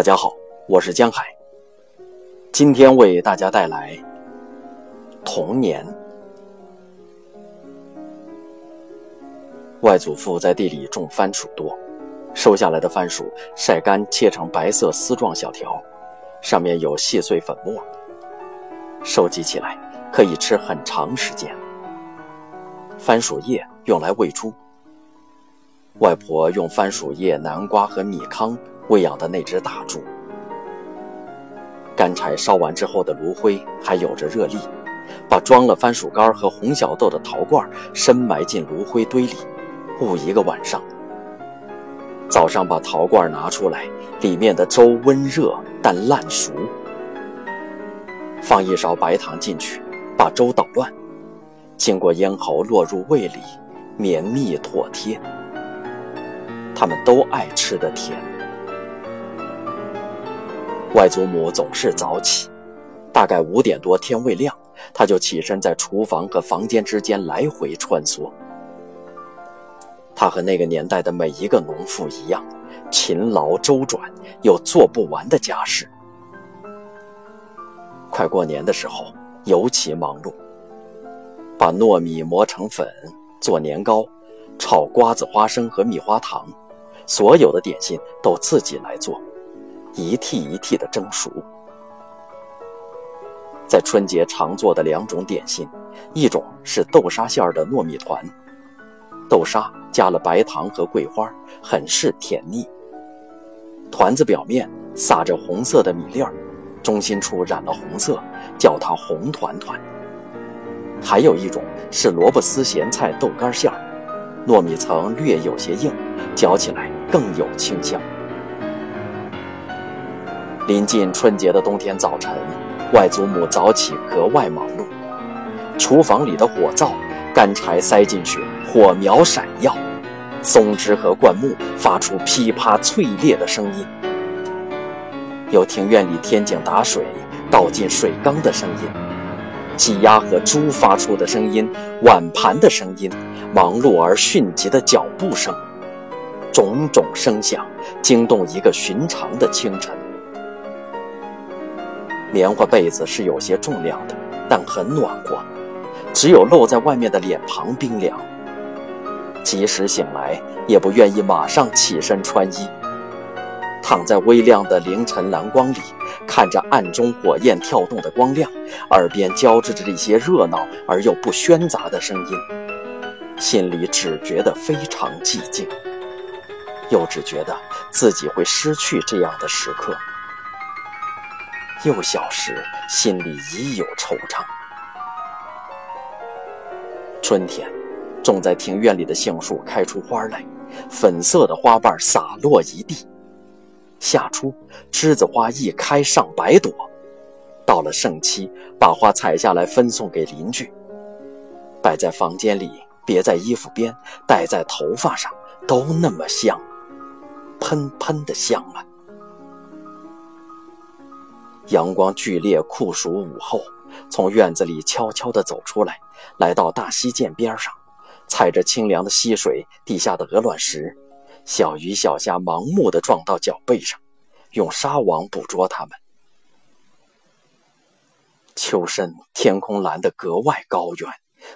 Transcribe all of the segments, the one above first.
大家好，我是江海。今天为大家带来童年。外祖父在地里种番薯多，收下来的番薯晒干，切成白色丝状小条，上面有细碎粉末，收集起来可以吃很长时间。番薯叶用来喂猪，外婆用番薯叶、南瓜和米糠。喂养的那只大猪，干柴烧完之后的炉灰还有着热力，把装了番薯干和红小豆的陶罐深埋进炉灰堆里，捂一个晚上。早上把陶罐拿出来，里面的粥温热但烂熟，放一勺白糖进去，把粥捣乱，经过咽喉落入胃里，绵密妥帖。他们都爱吃的甜。外祖母总是早起，大概五点多天未亮，她就起身在厨房和房间之间来回穿梭。她和那个年代的每一个农妇一样，勤劳周转，有做不完的家事。快过年的时候尤其忙碌，把糯米磨成粉做年糕，炒瓜子、花生和蜜花糖，所有的点心都自己来做。一屉一屉的蒸熟，在春节常做的两种点心，一种是豆沙馅儿的糯米团，豆沙加了白糖和桂花，很是甜腻。团子表面撒着红色的米粒儿，中心处染了红色，叫它红团团。还有一种是萝卜丝咸菜豆干馅儿，糯米层略有些硬，嚼起来更有清香。临近春节的冬天早晨，外祖母早起格外忙碌。厨房里的火灶，干柴塞进去，火苗闪耀，松枝和灌木发出噼啪脆裂的声音。有庭院里天井打水倒进水缸的声音，鸡鸭和猪发出的声音，碗盘的声音，忙碌而迅疾的脚步声，种种声响惊动一个寻常的清晨。棉花被子是有些重量的，但很暖和，只有露在外面的脸庞冰凉。即使醒来，也不愿意马上起身穿衣，躺在微亮的凌晨蓝光里，看着暗中火焰跳动的光亮，耳边交织着一些热闹而又不喧杂的声音，心里只觉得非常寂静，又只觉得自己会失去这样的时刻。幼小时，心里已有惆怅。春天，种在庭院里的杏树开出花来，粉色的花瓣洒落一地。夏初，栀子花一开上百朵，到了盛期，把花采下来分送给邻居，摆在房间里，别在衣服边，戴在头发上，都那么香，喷喷的香啊！阳光剧烈，酷暑午后，从院子里悄悄地走出来，来到大溪涧边上，踩着清凉的溪水，地下的鹅卵石，小鱼小虾盲目地撞到脚背上，用纱网捕捉它们。秋深，天空蓝得格外高远，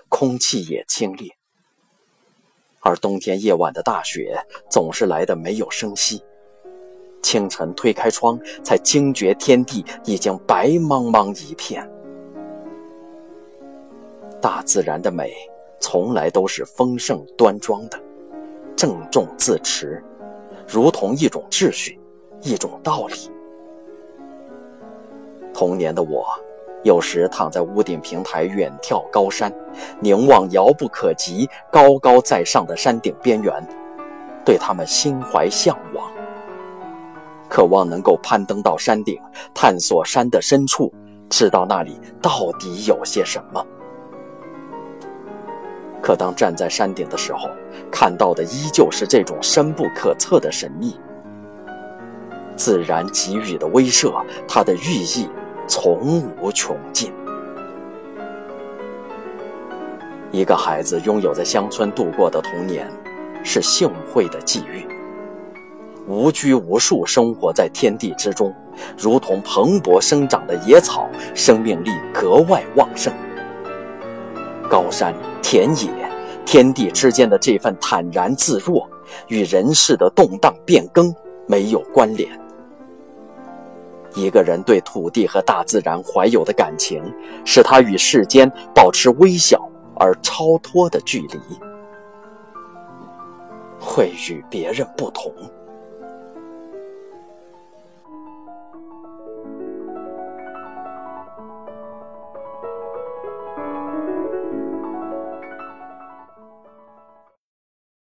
空气也清冽，而冬天夜晚的大雪总是来得没有声息。清晨推开窗，才惊觉天地已经白茫茫一片。大自然的美，从来都是丰盛端庄的，郑重自持，如同一种秩序，一种道理。童年的我，有时躺在屋顶平台远眺高山，凝望遥不可及、高高在上的山顶边缘，对他们心怀向往。渴望能够攀登到山顶，探索山的深处，知道那里到底有些什么。可当站在山顶的时候，看到的依旧是这种深不可测的神秘。自然给予的威慑，它的寓意从无穷尽。一个孩子拥有在乡村度过的童年，是幸会的际遇。无拘无束生活在天地之中，如同蓬勃生长的野草，生命力格外旺盛。高山、田野、天地之间的这份坦然自若，与人世的动荡变更没有关联。一个人对土地和大自然怀有的感情，使他与世间保持微小而超脱的距离，会与别人不同。